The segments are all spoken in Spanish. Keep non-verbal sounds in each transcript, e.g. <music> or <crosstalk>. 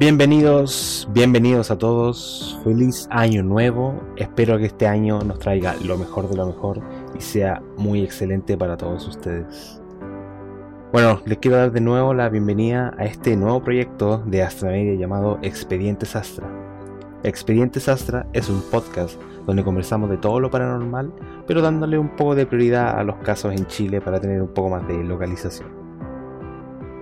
Bienvenidos, bienvenidos a todos. Feliz año nuevo. Espero que este año nos traiga lo mejor de lo mejor y sea muy excelente para todos ustedes. Bueno, les quiero dar de nuevo la bienvenida a este nuevo proyecto de Astra Media llamado Expedientes Astra. Expedientes Astra es un podcast donde conversamos de todo lo paranormal, pero dándole un poco de prioridad a los casos en Chile para tener un poco más de localización.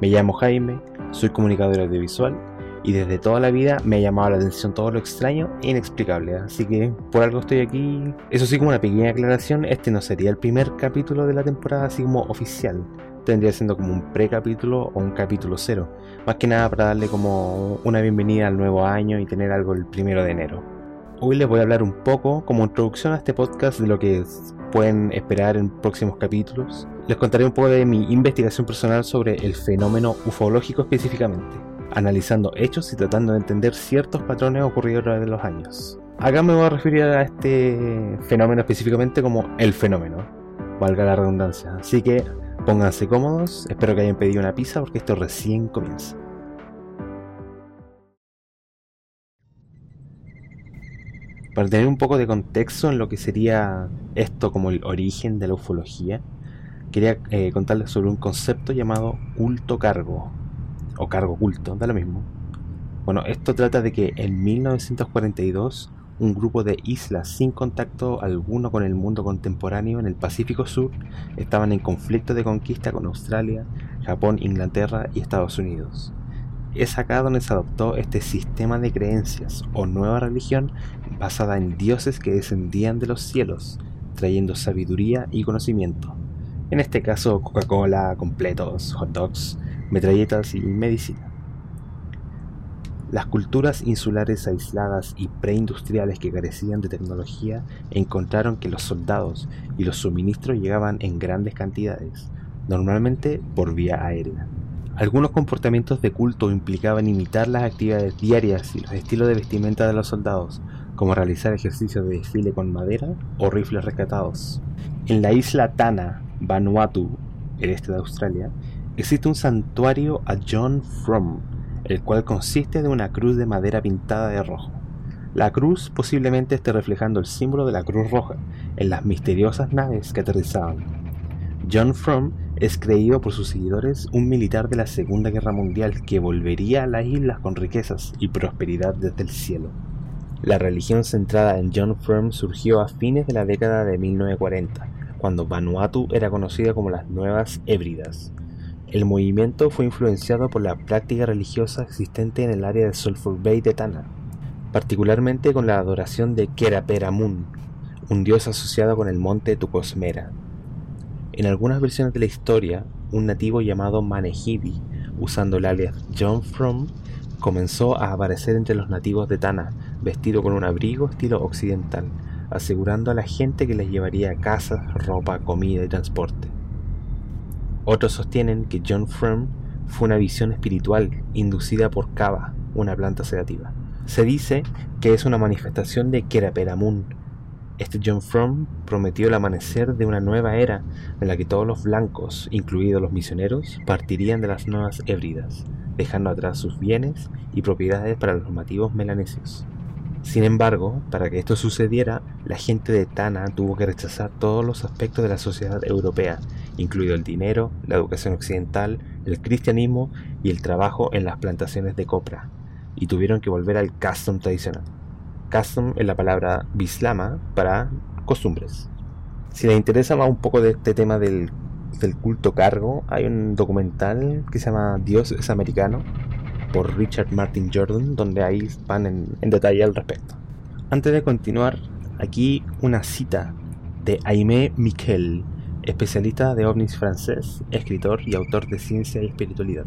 Me llamo Jaime, soy comunicador audiovisual y desde toda la vida me ha llamado la atención todo lo extraño e inexplicable, así que por algo estoy aquí. Eso sí, como una pequeña aclaración, este no sería el primer capítulo de la temporada así como oficial, tendría siendo como un precapítulo o un capítulo cero, más que nada para darle como una bienvenida al nuevo año y tener algo el primero de enero. Hoy les voy a hablar un poco como introducción a este podcast de lo que pueden esperar en próximos capítulos. Les contaré un poco de mi investigación personal sobre el fenómeno ufológico específicamente analizando hechos y tratando de entender ciertos patrones ocurridos a través de los años. Acá me voy a referir a este fenómeno específicamente como el fenómeno, valga la redundancia. Así que pónganse cómodos, espero que hayan pedido una pizza porque esto recién comienza. Para tener un poco de contexto en lo que sería esto como el origen de la ufología, quería eh, contarles sobre un concepto llamado culto cargo, o cargo oculto, da lo mismo. Bueno, esto trata de que en 1942 un grupo de islas sin contacto alguno con el mundo contemporáneo en el Pacífico Sur estaban en conflicto de conquista con Australia, Japón, Inglaterra y Estados Unidos. Es acá donde se adoptó este sistema de creencias o nueva religión basada en dioses que descendían de los cielos, trayendo sabiduría y conocimiento. En este caso Coca-Cola, completos, hot dogs, metralletas y medicina. Las culturas insulares aisladas y preindustriales que carecían de tecnología encontraron que los soldados y los suministros llegaban en grandes cantidades, normalmente por vía aérea. Algunos comportamientos de culto implicaban imitar las actividades diarias y los estilos de vestimenta de los soldados, como realizar ejercicios de desfile con madera o rifles rescatados. En la isla Tana, Vanuatu, el este de Australia, existe un santuario a John Frum, el cual consiste de una cruz de madera pintada de rojo. La cruz posiblemente esté reflejando el símbolo de la Cruz Roja en las misteriosas naves que aterrizaban. John Frum es creído por sus seguidores un militar de la Segunda Guerra Mundial que volvería a las islas con riquezas y prosperidad desde el cielo. La religión centrada en John Frum surgió a fines de la década de 1940, cuando Vanuatu era conocida como las Nuevas Hébridas. El movimiento fue influenciado por la práctica religiosa existente en el área de Sulphur Bay de Tana, particularmente con la adoración de Keraperamun, un dios asociado con el monte Tucosmera. En algunas versiones de la historia, un nativo llamado Manehibi, usando el alias John Frum, comenzó a aparecer entre los nativos de Tana, vestido con un abrigo estilo occidental, asegurando a la gente que les llevaría casas, ropa, comida y transporte. Otros sostienen que John Frum fue una visión espiritual inducida por Kava, una planta sedativa. Se dice que es una manifestación de Keraperamun. Este John Frum prometió el amanecer de una nueva era en la que todos los blancos, incluidos los misioneros, partirían de las nuevas hébridas, dejando atrás sus bienes y propiedades para los nativos melanesios. Sin embargo, para que esto sucediera, la gente de Tana tuvo que rechazar todos los aspectos de la sociedad europea, incluido el dinero, la educación occidental, el cristianismo y el trabajo en las plantaciones de copra, y tuvieron que volver al custom tradicional. Custom es la palabra bislama para costumbres. Si les interesa más un poco de este tema del, culto cargo, hay un documental que se llama Dios es americano, por Richard Martin Jordan, donde ahí van en, detalle al respecto. Antes de continuar, aquí una cita de Aimé Miquel, especialista de ovnis francés, escritor y autor de ciencia y espiritualidad.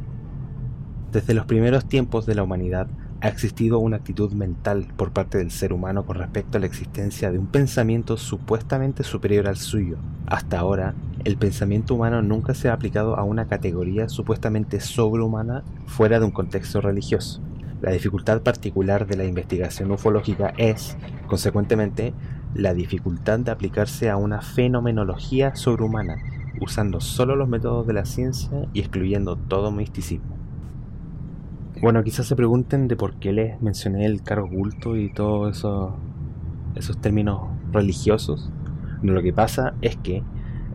Desde los primeros tiempos de la humanidad ha existido una actitud mental por parte del ser humano con respecto a la existencia de un pensamiento supuestamente superior al suyo. Hasta ahora, el pensamiento humano nunca se ha aplicado a una categoría supuestamente sobrehumana fuera de un contexto religioso. La dificultad particular de la investigación ufológica es, consecuentemente, la dificultad de aplicarse a una fenomenología sobrehumana, usando solo los métodos de la ciencia y excluyendo todo misticismo. Bueno, quizás se pregunten de por qué les mencioné el cargo oculto y todos eso, esos términos religiosos. Lo que pasa es que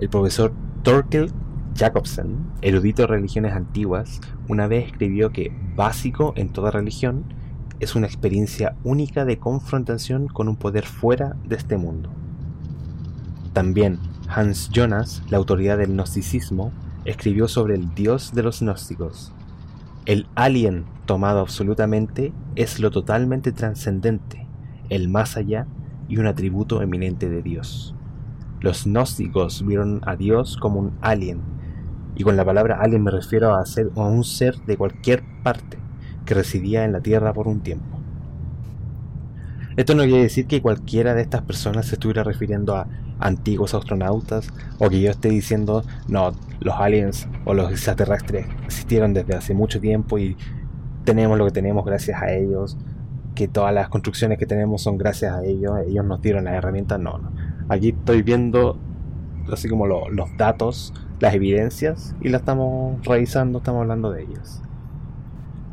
el profesor Torkel Jacobsen, erudito de religiones antiguas, una vez escribió que básico en toda religión es una experiencia única de confrontación con un poder fuera de este mundo. También Hans Jonas, la autoridad del gnosticismo, escribió sobre el dios de los gnósticos. El alien tomado absolutamente es lo totalmente trascendente, el más allá y un atributo eminente de Dios. Los gnósticos vieron a Dios como un alien, y con la palabra alien me refiero a, ser, a un ser de cualquier parte que residía en la Tierra por un tiempo. Esto no quiere decir que cualquiera de estas personas se estuviera refiriendo a antiguos astronautas o que yo esté diciendo, no, los aliens o los extraterrestres existieron desde hace mucho tiempo y tenemos lo que tenemos gracias a ellos, que todas las construcciones que tenemos son gracias a ellos, ellos nos dieron las herramientas, no, no. Aquí estoy viendo así como los datos, las evidencias y las estamos revisando, estamos hablando de ellas.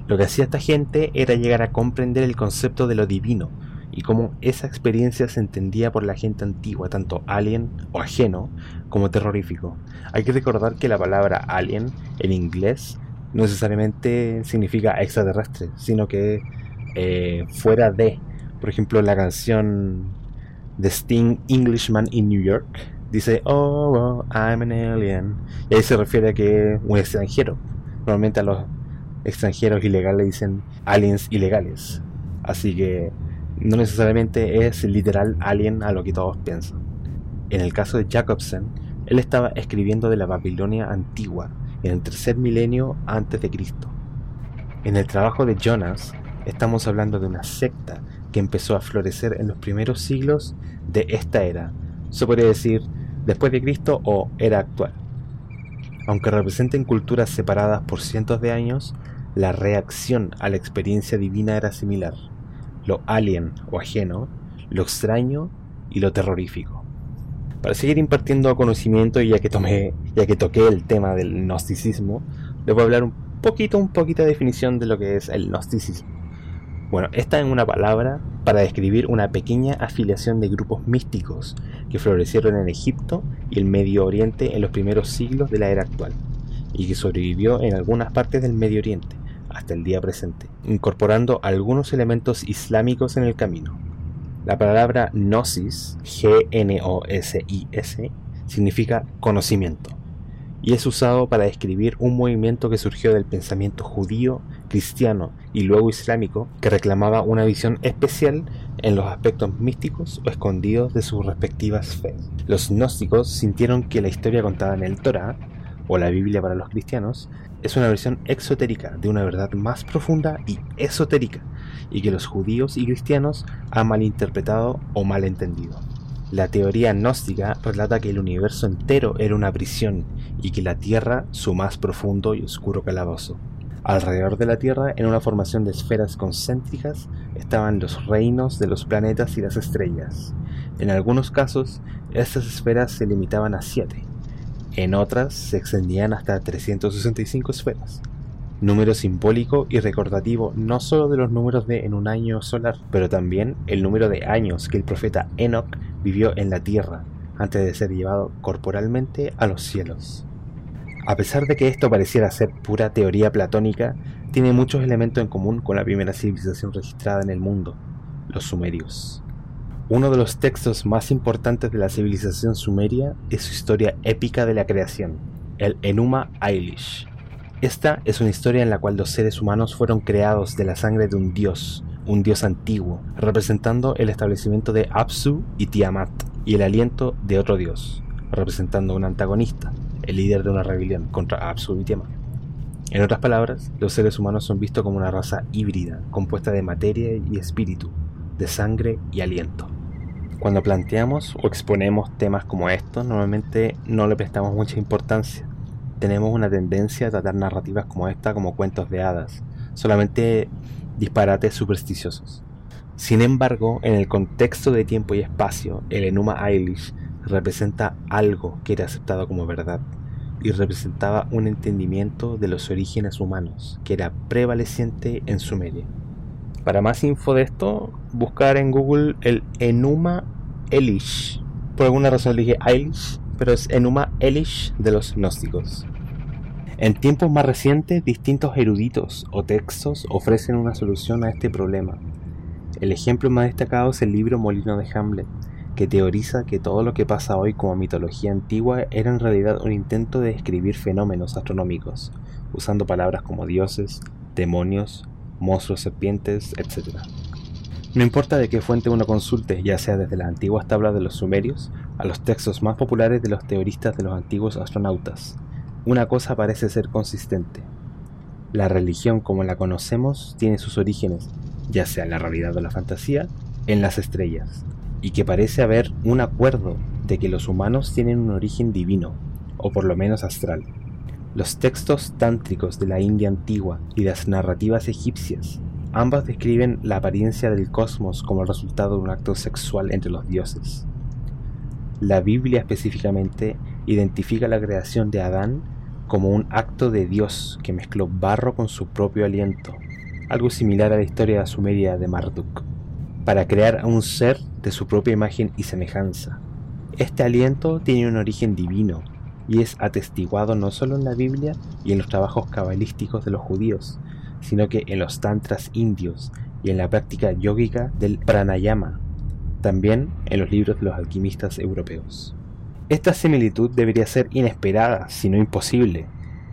Lo que hacía esta gente era llegar a comprender el concepto de lo divino, y cómo esa experiencia se entendía por la gente antigua, tanto alien o ajeno como terrorífico. Hay que recordar que la palabra alien en inglés no necesariamente significa extraterrestre, sino que eh, fuera de, por ejemplo, la canción The Sting Englishman in New York dice, oh, oh, I'm an alien. Y ahí se refiere a que un extranjero. Normalmente a los extranjeros ilegales dicen aliens ilegales. Así que no necesariamente es literal alien a lo que todos piensan. En el caso de Jacobsen, él estaba escribiendo de la Babilonia antigua, en el tercer milenio antes de Cristo. En el trabajo de Jonas, estamos hablando de una secta que empezó a florecer en los primeros siglos de esta era, se puede decir después de Cristo o era actual. Aunque representen culturas separadas por cientos de años, la reacción a la experiencia divina era similar lo alien o ajeno, lo extraño y lo terrorífico. Para seguir impartiendo conocimiento, y ya que tomé, ya que toqué el tema del gnosticismo, les voy a hablar un poquito, un poquito de definición de lo que es el gnosticismo. Bueno, esta es una palabra para describir una pequeña afiliación de grupos místicos que florecieron en Egipto y el Medio Oriente en los primeros siglos de la era actual, y que sobrevivió en algunas partes del Medio Oriente, hasta el día presente, incorporando algunos elementos islámicos en el camino. La palabra gnosis, G-N-O-S-I-S, significa conocimiento, y es usado para describir un movimiento que surgió del pensamiento judío, cristiano y luego islámico, que reclamaba una visión especial en los aspectos místicos o escondidos de sus respectivas fe. Los gnósticos sintieron que la historia contada en el Torah, o la Biblia para los cristianos, es una versión exotérica de una verdad más profunda y esotérica, y que los judíos y cristianos han malinterpretado o malentendido. La teoría gnóstica relata que el universo entero era una prisión y que la Tierra su más profundo y oscuro calabozo. Alrededor de la Tierra, en una formación de esferas concéntricas, estaban los reinos de los planetas y las estrellas. En algunos casos, estas esferas se limitaban a siete, en otras se extendían hasta 365 esferas. Número simbólico y recordativo no solo de los números de en un año solar, pero también el número de años que el profeta Enoch vivió en la tierra antes de ser llevado corporalmente a los cielos. A pesar de que esto pareciera ser pura teoría platónica, tiene muchos elementos en común con la primera civilización registrada en el mundo, los sumerios. Uno de los textos más importantes de la civilización sumeria es su historia épica de la creación, el Enuma Elish. Esta es una historia en la cual los seres humanos fueron creados de la sangre de un dios, un dios antiguo, representando el establecimiento de Apsu y Tiamat, y el aliento de otro dios, representando un antagonista, el líder de una rebelión contra Apsu y Tiamat. En otras palabras, los seres humanos son vistos como una raza híbrida, compuesta de materia y espíritu, de sangre y aliento. Cuando planteamos o exponemos temas como estos, normalmente no le prestamos mucha importancia. Tenemos una tendencia a tratar narrativas como esta como cuentos de hadas, solamente disparates supersticiosos. Sin embargo, en el contexto de tiempo y espacio, el Enuma Eilish representa algo que era aceptado como verdad, y representaba un entendimiento de los orígenes humanos que era prevaleciente en Sumeria. Para más info de esto, buscar en Google el Enuma Elish. Por alguna razón dije Elish, pero es Enuma Elish de los gnósticos. En tiempos más recientes, distintos eruditos o textos ofrecen una solución a este problema. El ejemplo más destacado es el libro Molino de Hamlet, que teoriza que todo lo que pasa hoy como mitología antigua era en realidad un intento de describir fenómenos astronómicos, usando palabras como dioses, demonios, monstruos serpientes, etc. No importa de qué fuente uno consulte, ya sea desde las antiguas tablas de los sumerios a los textos más populares de los teoristas de los antiguos astronautas, una cosa parece ser consistente. La religión como la conocemos tiene sus orígenes, ya sea en la realidad o la fantasía, en las estrellas, y que parece haber un acuerdo de que los humanos tienen un origen divino, o por lo menos astral. Los textos tántricos de la India antigua y las narrativas egipcias, ambas describen la apariencia del cosmos como el resultado de un acto sexual entre los dioses. La Biblia específicamente identifica la creación de Adán como un acto de Dios que mezcló barro con su propio aliento, algo similar a la historia sumeria de Marduk, para crear a un ser de su propia imagen y semejanza. Este aliento tiene un origen divino y es atestiguado no solo en la Biblia y en los trabajos cabalísticos de los judíos, sino que en los tantras indios y en la práctica yógica del pranayama, también en los libros de los alquimistas europeos. Esta similitud debería ser inesperada, si no imposible.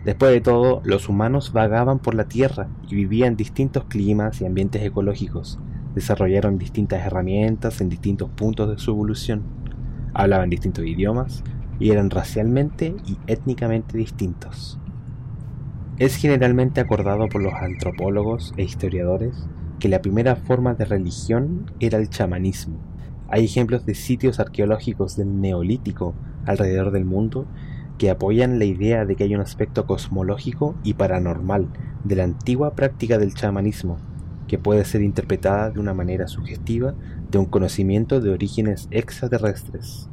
Después de todo, los humanos vagaban por la Tierra y vivían distintos climas y ambientes ecológicos, desarrollaron distintas herramientas en distintos puntos de su evolución, hablaban distintos idiomas y eran racialmente y étnicamente distintos. Es generalmente acordado por los antropólogos e historiadores que la primera forma de religión era el chamanismo. Hay ejemplos de sitios arqueológicos del Neolítico alrededor del mundo que apoyan la idea de que hay un aspecto cosmológico y paranormal de la antigua práctica del chamanismo que puede ser interpretada de una manera sugestiva de un conocimiento de orígenes extraterrestres.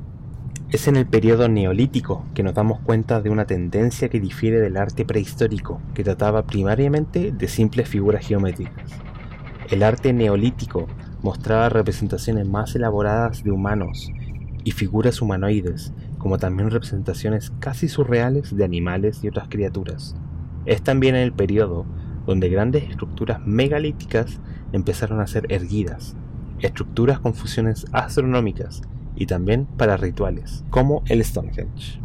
Es en el periodo neolítico que nos damos cuenta de una tendencia que difiere del arte prehistórico, que trataba primariamente de simples figuras geométricas. El arte neolítico mostraba representaciones más elaboradas de humanos y figuras humanoides, como también representaciones casi surreales de animales y otras criaturas. Es también en el periodo donde grandes estructuras megalíticas empezaron a ser erguidas, estructuras con fusiones astronómicas y también para rituales, como el Stonehenge.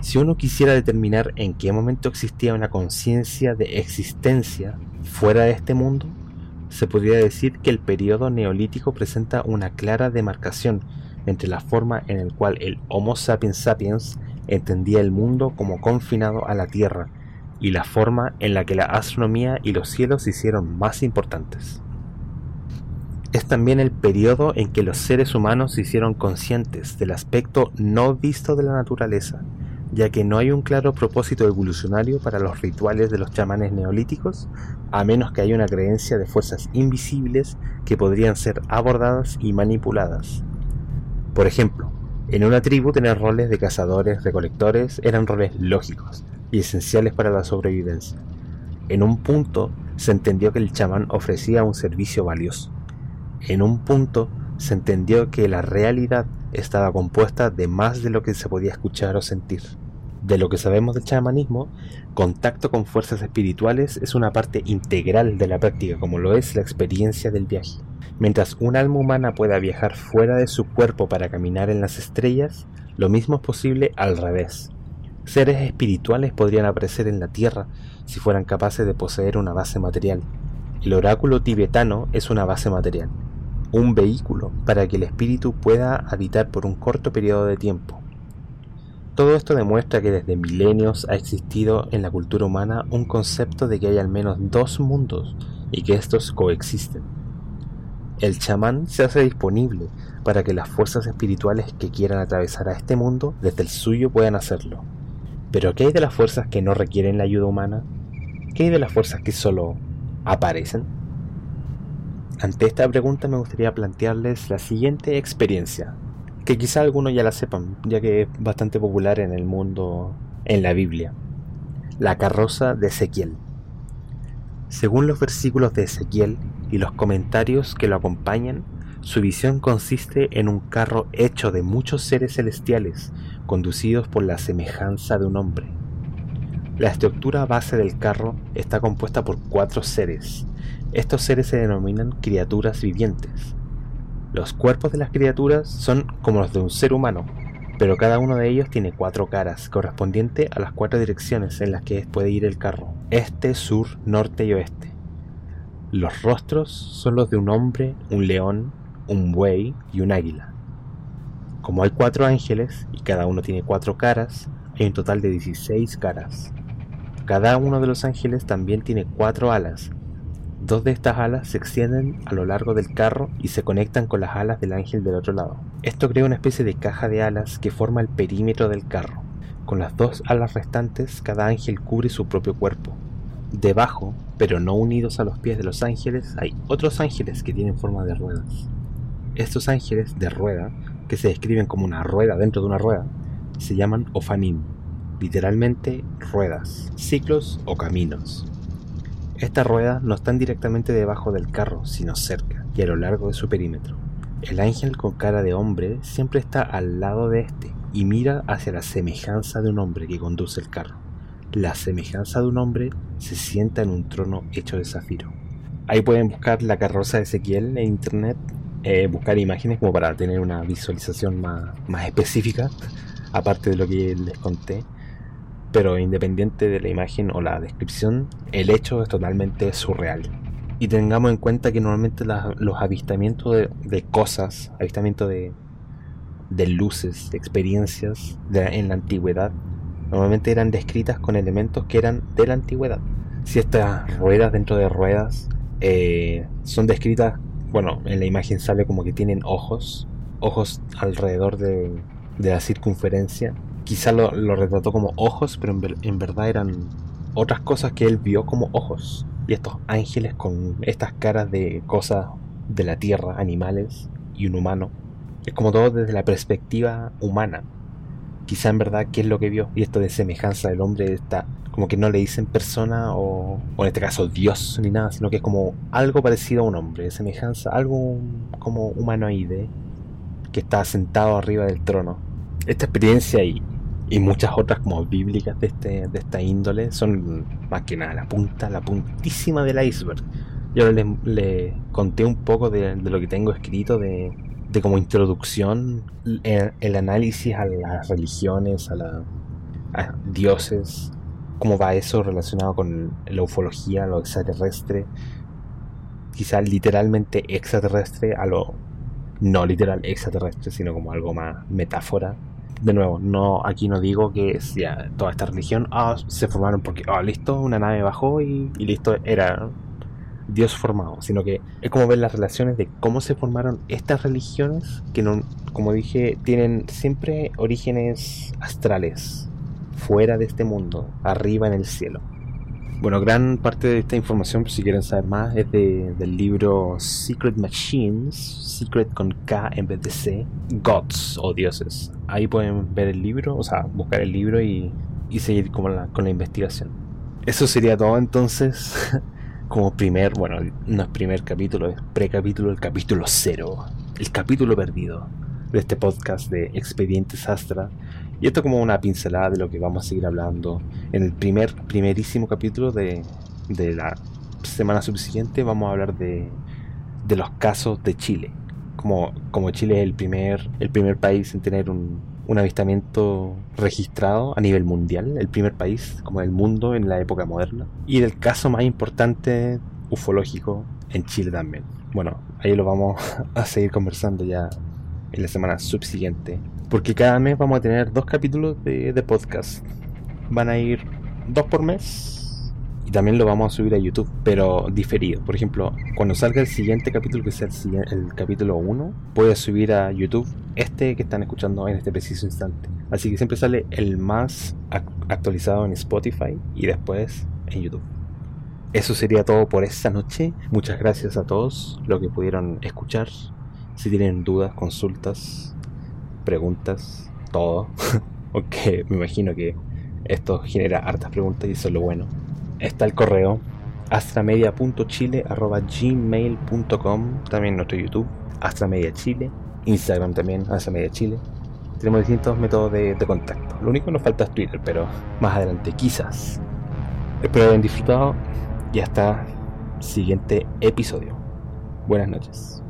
Si uno quisiera determinar en qué momento existía una conciencia de existencia fuera de este mundo, se podría decir que el periodo neolítico presenta una clara demarcación entre la forma en la cual el Homo sapiens sapiens entendía el mundo como confinado a la Tierra y la forma en la que la astronomía y los cielos se hicieron más importantes. Es también el periodo en que los seres humanos se hicieron conscientes del aspecto no visto de la naturaleza, ya que no hay un claro propósito evolucionario para los rituales de los chamanes neolíticos, a menos que haya una creencia de fuerzas invisibles que podrían ser abordadas y manipuladas. Por ejemplo, en una tribu tener roles de cazadores, recolectores eran roles lógicos, y esenciales para la sobrevivencia. En un punto se entendió que el chamán ofrecía un servicio valioso. En un punto se entendió que la realidad estaba compuesta de más de lo que se podía escuchar o sentir. De lo que sabemos del chamanismo, contacto con fuerzas espirituales es una parte integral de la práctica, como lo es la experiencia del viaje. Mientras un alma humana pueda viajar fuera de su cuerpo para caminar en las estrellas, lo mismo es posible al revés. Seres espirituales podrían aparecer en la Tierra si fueran capaces de poseer una base material. El oráculo tibetano es una base material, un vehículo para que el espíritu pueda habitar por un corto periodo de tiempo. Todo esto demuestra que desde milenios ha existido en la cultura humana un concepto de que hay al menos dos mundos y que estos coexisten. El chamán se hace disponible para que las fuerzas espirituales que quieran atravesar a este mundo desde el suyo puedan hacerlo. Pero ¿qué hay de las fuerzas que no requieren la ayuda humana? ¿Qué hay de las fuerzas que solo aparecen? Ante esta pregunta me gustaría plantearles la siguiente experiencia, que quizá algunos ya la sepan, ya que es bastante popular en el mundo en la Biblia. La carroza de Ezequiel. Según los versículos de Ezequiel y los comentarios que lo acompañan, su visión consiste en un carro hecho de muchos seres celestiales, conducidos por la semejanza de un hombre. La estructura base del carro está compuesta por cuatro seres. Estos seres se denominan criaturas vivientes. Los cuerpos de las criaturas son como los de un ser humano, pero cada uno de ellos tiene cuatro caras, correspondiente a las cuatro direcciones en las que puede ir el carro, este, sur, norte y oeste. Los rostros son los de un hombre, un león, un buey y un águila. Como hay cuatro ángeles y cada uno tiene cuatro caras, hay un total de 16 caras. Cada uno de los ángeles también tiene cuatro alas. Dos de estas alas se extienden a lo largo del carro y se conectan con las alas del ángel del otro lado. Esto crea una especie de caja de alas que forma el perímetro del carro. Con las dos alas restantes, cada ángel cubre su propio cuerpo. Debajo, pero no unidos a los pies de los ángeles, hay otros ángeles que tienen forma de ruedas. Estos ángeles de rueda, que se describen como una rueda dentro de una rueda, se llaman ofanim, literalmente ruedas, ciclos o caminos. Estas ruedas no están directamente debajo del carro, sino cerca y a lo largo de su perímetro. El ángel con cara de hombre siempre está al lado de este y mira hacia la semejanza de un hombre que conduce el carro. La semejanza de un hombre se sienta en un trono hecho de zafiro. Ahí pueden buscar la carroza de Ezequiel en internet eh, buscar imágenes como para tener una visualización más, más específica, <laughs> aparte de lo que les conté. Pero independiente de la imagen o la descripción, el hecho es totalmente surreal. Y tengamos en cuenta que normalmente los avistamientos de, cosas, avistamientos de, luces, de experiencias en la antigüedad, normalmente eran descritas con elementos que eran de la antigüedad. Si estas ruedas dentro de ruedas eh, son descritas bueno, en la imagen sale como que tienen ojos, ojos alrededor de, la circunferencia. Quizá lo, retrató como ojos, pero en, verdad eran otras cosas que él vio como ojos. Y estos ángeles con estas caras de cosas de la tierra, animales y un humano. Es como todo desde la perspectiva humana. Quizá en verdad qué es lo que vio. Y esto de semejanza del hombre está como que no le dicen persona o, o, en este caso Dios ni nada, sino que es como algo parecido a un hombre, semejanza, algo como humanoide que está sentado arriba del trono. Esta experiencia y, y muchas otras como bíblicas de, este, de esta índole son más que nada la punta, la puntísima del iceberg. Yo les le conté un poco de, lo que tengo escrito de, de como introducción, el, el, análisis a las religiones, a, la, dioses, cómo va eso relacionado con la ufología, lo extraterrestre, quizá literalmente extraterrestre a lo no literal extraterrestre, sino como algo más metáfora. De nuevo, no aquí no digo que sea toda esta religión ah, se formaron porque, ah, listo, una nave bajó y, listo, era Dios formado, sino que es como ver las relaciones de cómo se formaron estas religiones que no, como dije, tienen siempre orígenes astrales, fuera de este mundo, arriba en el cielo. Bueno, gran parte de esta información, si quieren saber más, es del libro Secret Machines, Secret con K en vez de C, Gods o Dioses. Ahí pueden ver el libro, o sea, buscar el libro y, seguir con la, con la investigación. Eso sería todo entonces, <laughs> como primer, bueno, no es primer capítulo, es precapítulo, el capítulo cero, el capítulo perdido de este podcast de Expedientes Astra y esto como una pincelada de lo que vamos a seguir hablando. En el primer, primerísimo capítulo de, de la semana subsiguiente vamos a hablar de, de los casos de Chile. Como, como Chile es el primer, el primer país en tener un, un avistamiento registrado a nivel mundial, el primer país como el mundo en la época moderna. Y del caso más importante ufológico en Chile también. Bueno, ahí lo vamos <laughs> a seguir conversando ya en la semana subsiguiente. Porque cada mes vamos a tener dos capítulos de, podcast. Van a ir dos por mes. También lo vamos a subir a YouTube, pero diferido. Por ejemplo, cuando salga el siguiente capítulo, que sea el, el capítulo 1, puedes subir a YouTube este que están escuchando en este preciso instante. Así que siempre sale el más actualizado en Spotify y después en YouTube. Eso sería todo por esta noche. Muchas gracias a todos los que pudieron escuchar. Si tienen dudas, consultas, preguntas, todo. <laughs> Aunque me imagino que Esto genera hartas preguntas y eso es lo bueno. Está el correo astramedia.chile.gmail.com También nuestro YouTube, Astramedia Chile. Instagram también, Astramedia Chile. Tenemos distintos métodos de, de contacto. Lo único que nos falta es Twitter, pero más adelante quizás. Espero hayan disfrutado y hasta siguiente episodio. Buenas noches.